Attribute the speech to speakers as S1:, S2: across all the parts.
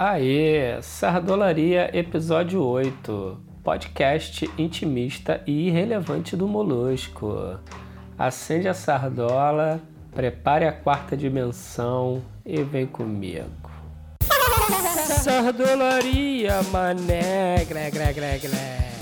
S1: Aê, Sardolaria Episódio 8 Podcast intimista e irrelevante do Molusco. Acende a sardola, prepare a quarta dimensão e vem comigo. Sardolaria, mané, glé, glé, glé, glé.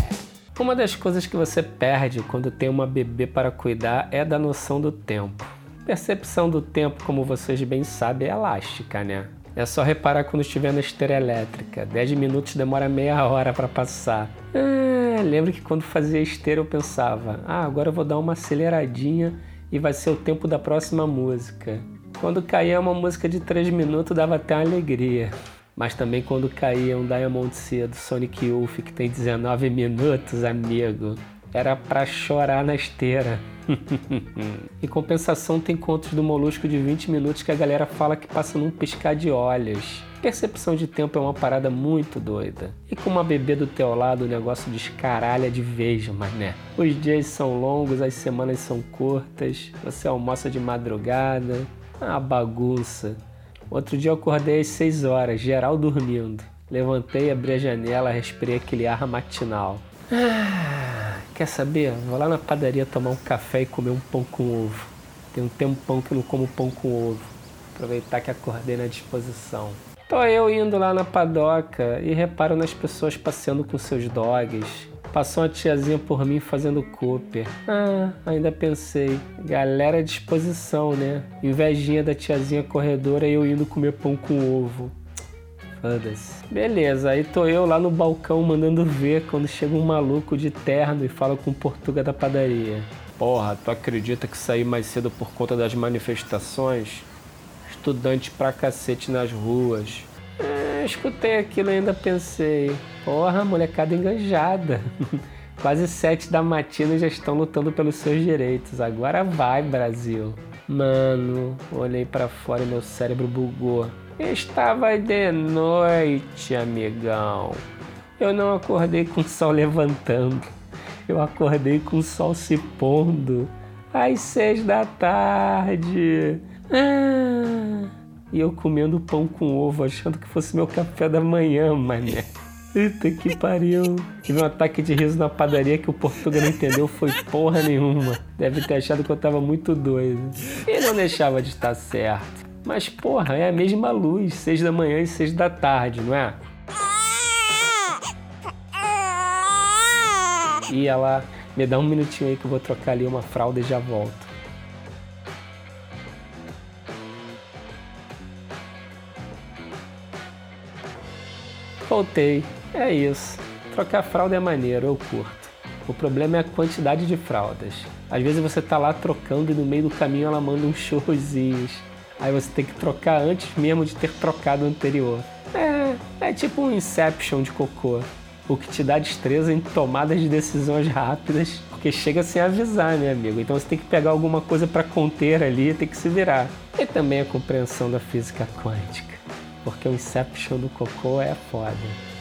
S1: Uma das coisas que você perde quando tem uma bebê para cuidar é da noção do tempo. Percepção do tempo, como vocês bem sabem, é elástica, né? É só reparar quando estiver na esteira elétrica. 10 minutos demora meia hora para passar. Ah, lembro que quando fazia esteira eu pensava: ah, agora eu vou dar uma aceleradinha e vai ser o tempo da próxima música. Quando caía uma música de 3 minutos dava até uma alegria. Mas também quando caía um Diamond C do Sonic Youth que tem 19 minutos, amigo, era pra chorar na esteira. em compensação, tem contos do Molusco de 20 minutos que a galera fala que passa num piscar de olhos. Percepção de tempo é uma parada muito doida. E com uma bebê do teu lado, o negócio descaralha de vez, mané. Os dias são longos, as semanas são curtas, você almoça de madrugada. Ah, bagunça. Outro dia eu acordei às 6 horas, geral dormindo. Levantei, abri a janela, respirei aquele ar matinal. Ah, quer saber? Vou lá na padaria tomar um café e comer um pão com ovo. Tem um tempão que não como pão com ovo. Aproveitar que acordei na disposição. Tô eu indo lá na padoca e reparo nas pessoas passeando com seus dogs. Passou uma tiazinha por mim fazendo Cooper. Ah, ainda pensei. Galera à disposição, né? Invejinha da tiazinha corredora e eu indo comer pão com ovo. Beleza, aí tô eu lá no balcão mandando ver quando chega um maluco de terno e fala com o Portuga da padaria. Porra, tu acredita que saí mais cedo por conta das manifestações? Estudante pra cacete nas ruas. É, escutei aquilo e ainda pensei. Porra, molecada enganjada. Quase sete da matina e já estão lutando pelos seus direitos. Agora vai, Brasil. Mano, olhei para fora e meu cérebro bugou. Estava de noite, amigão. Eu não acordei com o sol levantando. Eu acordei com o sol se pondo. Às seis da tarde. Ah, e eu comendo pão com ovo, achando que fosse meu café da manhã, mané. Eita que pariu. Tive um ataque de riso na padaria que o Portuga não entendeu foi porra nenhuma. Deve ter achado que eu tava muito doido. E não deixava de estar certo. Mas, porra, é a mesma luz, seis da manhã e seis da tarde, não é? E ela me dá um minutinho aí que eu vou trocar ali uma fralda e já volto. Voltei. É isso. Trocar fralda é maneiro, eu curto. O problema é a quantidade de fraldas. Às vezes você tá lá trocando e no meio do caminho ela manda uns chorrozinhos. Aí você tem que trocar antes mesmo de ter trocado o anterior. É, é tipo um Inception de cocô. O que te dá destreza em tomadas de decisões rápidas, porque chega sem avisar, né, amigo? Então você tem que pegar alguma coisa para conter ali tem que se virar. E também a compreensão da física quântica, porque o Inception do cocô é foda.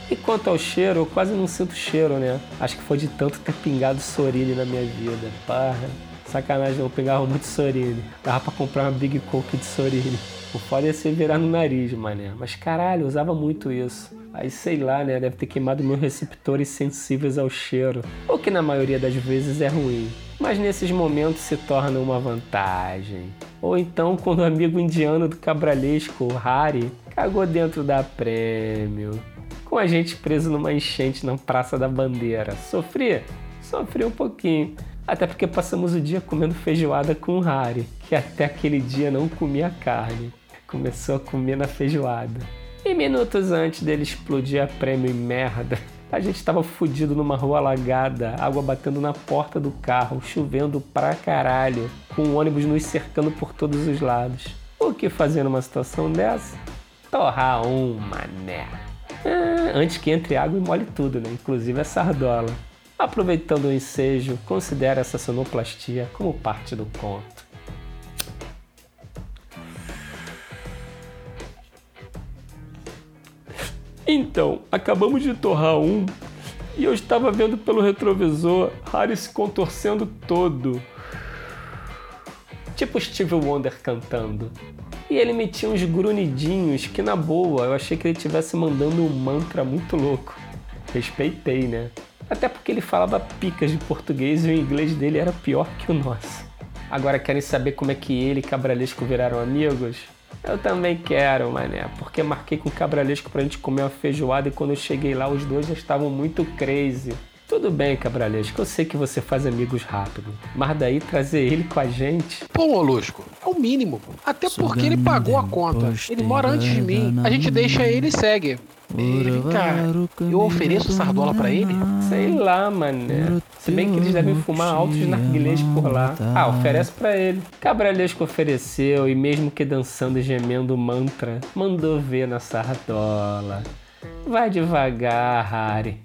S1: E quanto ao cheiro, eu quase não sinto cheiro, né? Acho que foi de tanto ter pingado Sorine na minha vida. Parra. Sacanagem, eu pegava muito Sorine. Dava pra comprar uma Big Coke de Sorine. O foda ia ser virar no nariz, mané. Mas caralho, eu usava muito isso. Aí sei lá, né? Deve ter queimado meus receptores sensíveis ao cheiro. O que na maioria das vezes é ruim. Mas nesses momentos se torna uma vantagem. Ou então quando o amigo indiano do cabralesco, o Hari, cagou dentro da prêmio. Com a gente preso numa enchente na Praça da Bandeira. Sofri? Sofri um pouquinho. Até porque passamos o dia comendo feijoada com Harry, que até aquele dia não comia carne. Começou a comer na feijoada. E minutos antes dele explodir a prêmio e merda, a gente estava fudido numa rua alagada, água batendo na porta do carro, chovendo pra caralho, com o ônibus nos cercando por todos os lados. O que fazer numa situação dessa? Torrar um mané. Ah, antes que entre água e molhe tudo, né? Inclusive a sardola. Aproveitando o ensejo, considere essa sonoplastia como parte do conto. Então, acabamos de torrar um e eu estava vendo pelo retrovisor Harry se contorcendo todo. Tipo Steve Wonder cantando. E ele metia uns grunidinhos que, na boa, eu achei que ele estivesse mandando um mantra muito louco. Respeitei, né? Até porque ele falava picas de português e o inglês dele era pior que o nosso. Agora querem saber como é que ele e Cabralesco viraram amigos? Eu também quero, mané, porque marquei com o Cabralesco pra gente comer uma feijoada e quando eu cheguei lá os dois já estavam muito crazy. Tudo bem, Cabralesco, eu sei que você faz amigos rápido, mas daí trazer ele com a gente.
S2: Pô, Molusco, é o mínimo. Até porque ele pagou a conta. Ele mora antes de mim. A gente deixa ele e segue. Ele, cara, eu ofereço sardola para ele?
S1: Sei lá, mané. Se bem que eles devem fumar altos narguilés por lá. Ah, oferece para ele. Cabralesco ofereceu e mesmo que dançando e gemendo o mantra, mandou ver na sardola. Vai devagar, Harry.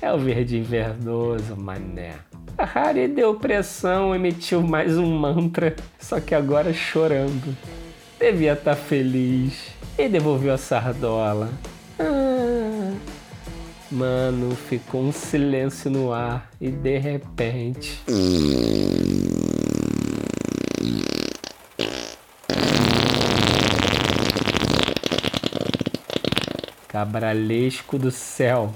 S1: é o verdinho verdoso, mané. A Harry deu pressão, emitiu mais um mantra, só que agora chorando. Devia estar tá feliz e devolveu a sardola. Ah, mano, ficou um silêncio no ar e de repente. Cabralesco do céu.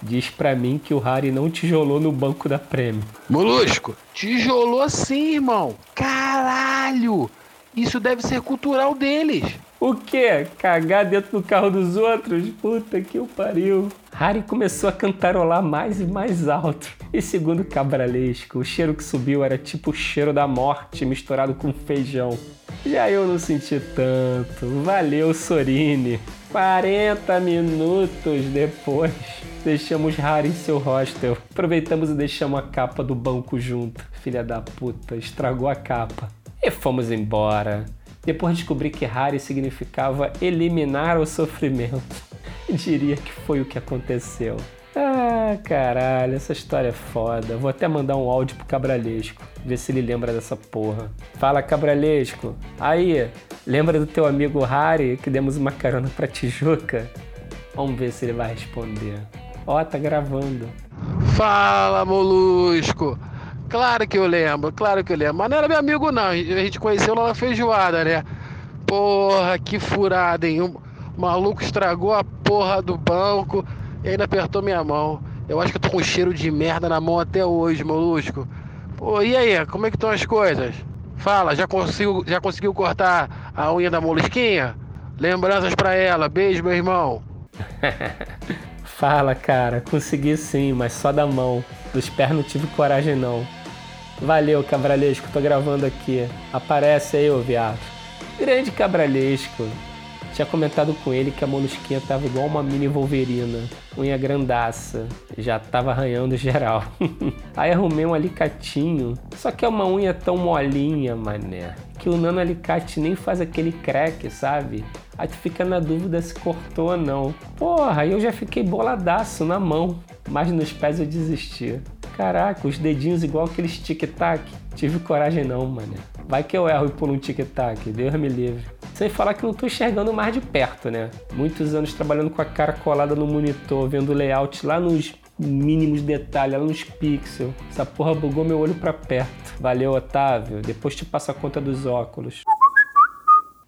S1: Diz pra mim que o Harry não tijolou no banco da prêmio.
S2: Molusco, tijolou sim, irmão. Caralho! Isso deve ser cultural deles.
S1: O quê? Cagar dentro do carro dos outros? Puta que o pariu. Harry começou a cantarolar mais e mais alto. E segundo Cabralesco, o cheiro que subiu era tipo o cheiro da morte misturado com feijão. Já eu não senti tanto. Valeu, Sorine. 40 minutos depois, deixamos Harry em seu hostel. Aproveitamos e deixamos a capa do banco junto. Filha da puta, estragou a capa. E fomos embora. Depois descobri que Harry significava eliminar o sofrimento. Diria que foi o que aconteceu. Ah, caralho, essa história é foda. Vou até mandar um áudio pro Cabralesco, ver se ele lembra dessa porra. Fala, Cabralesco. Aí, lembra do teu amigo Harry que demos uma carona pra Tijuca? Vamos ver se ele vai responder. Ó, tá gravando.
S2: Fala, Molusco. Claro que eu lembro, claro que eu lembro. Mas não era meu amigo, não. A gente conheceu lá na feijoada, né? Porra, que furada, hein? O maluco estragou a porra do banco e ainda apertou minha mão. Eu acho que eu tô com cheiro de merda na mão até hoje, molusco. Pô, e aí, como é que estão as coisas? Fala, já conseguiu, já conseguiu cortar a unha da molusquinha? Lembranças para ela. Beijo, meu irmão.
S1: Fala, cara. Consegui sim, mas só da mão. Dos pés não tive coragem, não. Valeu, Cabralesco. Tô gravando aqui. Aparece aí, ô viado. Grande Cabralesco. Tinha comentado com ele que a molusquinha tava igual uma mini Wolverina, unha grandaça, já tava arranhando geral. Aí arrumei um alicatinho, só que é uma unha tão molinha, mané, que o nano alicate nem faz aquele crack, sabe? Aí tu fica na dúvida se cortou ou não. Porra, eu já fiquei boladaço na mão, mas nos pés eu desisti. Caraca, os dedinhos igual aqueles tic-tac. Tive coragem não, mané. Vai que eu erro e pulo um tic-tac, Deus me livre. Sem falar que não tô enxergando mais de perto, né? Muitos anos trabalhando com a cara colada no monitor, vendo layout lá nos mínimos detalhes, lá nos pixels. Essa porra bugou meu olho pra perto. Valeu, Otávio. Depois te passo a conta dos óculos.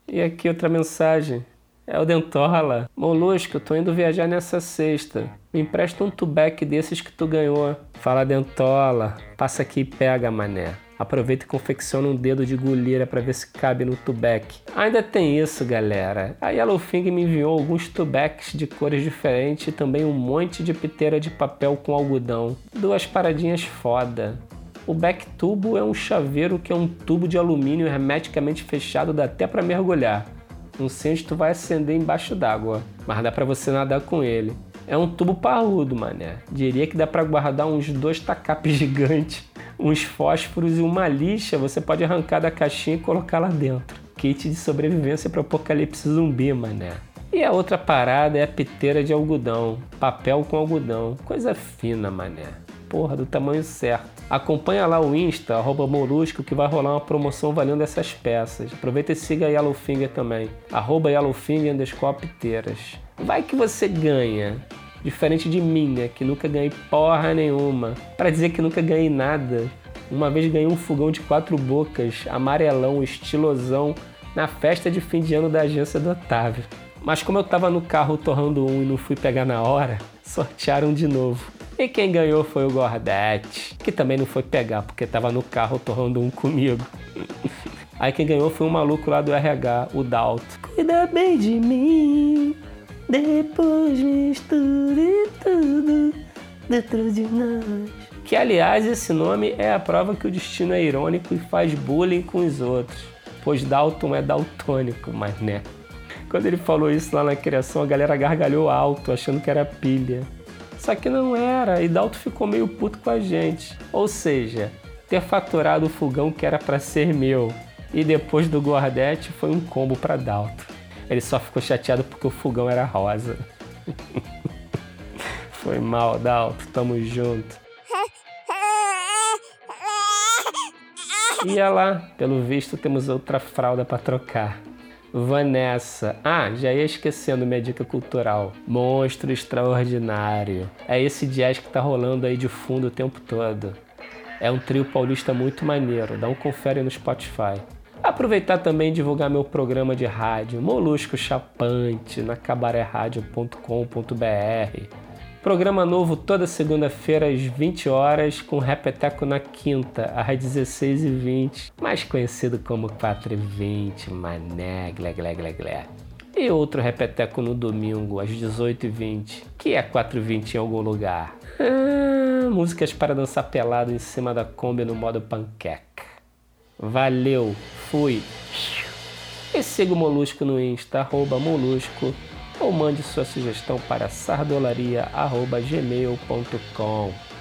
S1: E aqui outra mensagem. É o Dentola. Molusco, eu tô indo viajar nessa sexta. Me empresta um tubec desses que tu ganhou. Fala, Dentola. Passa aqui e pega, mané. Aproveita e confecciona um dedo de goleira para ver se cabe no tubec. Ainda tem isso, galera. A Yellowfing me enviou alguns tubecs de cores diferentes e também um monte de piteira de papel com algodão. Duas paradinhas foda. O back tubo é um chaveiro que é um tubo de alumínio hermeticamente fechado, dá até para mergulhar. Um cinto tu vai acender embaixo d'água, mas dá para você nadar com ele. É um tubo parrudo, mané. Diria que dá para guardar uns dois tacapes gigantes uns fósforos e uma lixa você pode arrancar da caixinha e colocar lá dentro. Kit de sobrevivência para apocalipse zumbi, mané. E a outra parada é a piteira de algodão, papel com algodão, coisa fina, mané. Porra, do tamanho certo. Acompanha lá o Insta, arroba Molusco, que vai rolar uma promoção valendo essas peças. Aproveita e siga a Yellowfinger também, arroba Yellowfinger underscore piteiras. Vai que você ganha Diferente de mim, né? Que nunca ganhei porra nenhuma. Para dizer que nunca ganhei nada, Uma vez ganhei um fogão de quatro bocas, amarelão, estilosão, na festa de fim de ano da agência do Otávio. Mas como eu tava no carro torrando um e não fui pegar na hora, sortearam de novo. E quem ganhou foi o Gordete, que também não foi pegar, porque tava no carro torrando um comigo. Aí quem ganhou foi um maluco lá do RH, o Dalto. Cuida bem de mim, depois misture tudo dentro de nós. Que aliás, esse nome é a prova que o destino é irônico e faz bullying com os outros. Pois Dalton é daltônico, mas né. Quando ele falou isso lá na criação, a galera gargalhou alto, achando que era pilha. Só que não era, e Dalton ficou meio puto com a gente. Ou seja, ter faturado o fogão que era para ser meu e depois do Gordete foi um combo para Dalton. Ele só ficou chateado porque o fogão era rosa. foi mal, Dalton, tamo junto. Ia lá, pelo visto temos outra fralda para trocar. Vanessa. Ah, já ia esquecendo minha dica cultural. Monstro extraordinário. É esse jazz que tá rolando aí de fundo o tempo todo. É um trio paulista muito maneiro. Dá um confere no Spotify. Aproveitar também e divulgar meu programa de rádio, Molusco Chapante, na cabaretradio.com.br. Programa novo toda segunda-feira às 20 horas, com Repeteco na quinta, às 16h20, mais conhecido como 4h20, mané, glé, glé, glé, glé. E outro Repeteco no domingo, às 18h20, que é 4h20 em algum lugar. Ah, músicas para dançar pelado em cima da Kombi no modo panqueca. Valeu, fui! E siga o Molusco no Insta, arroba Molusco ou mande sua sugestão para sardolaria.gmail.com.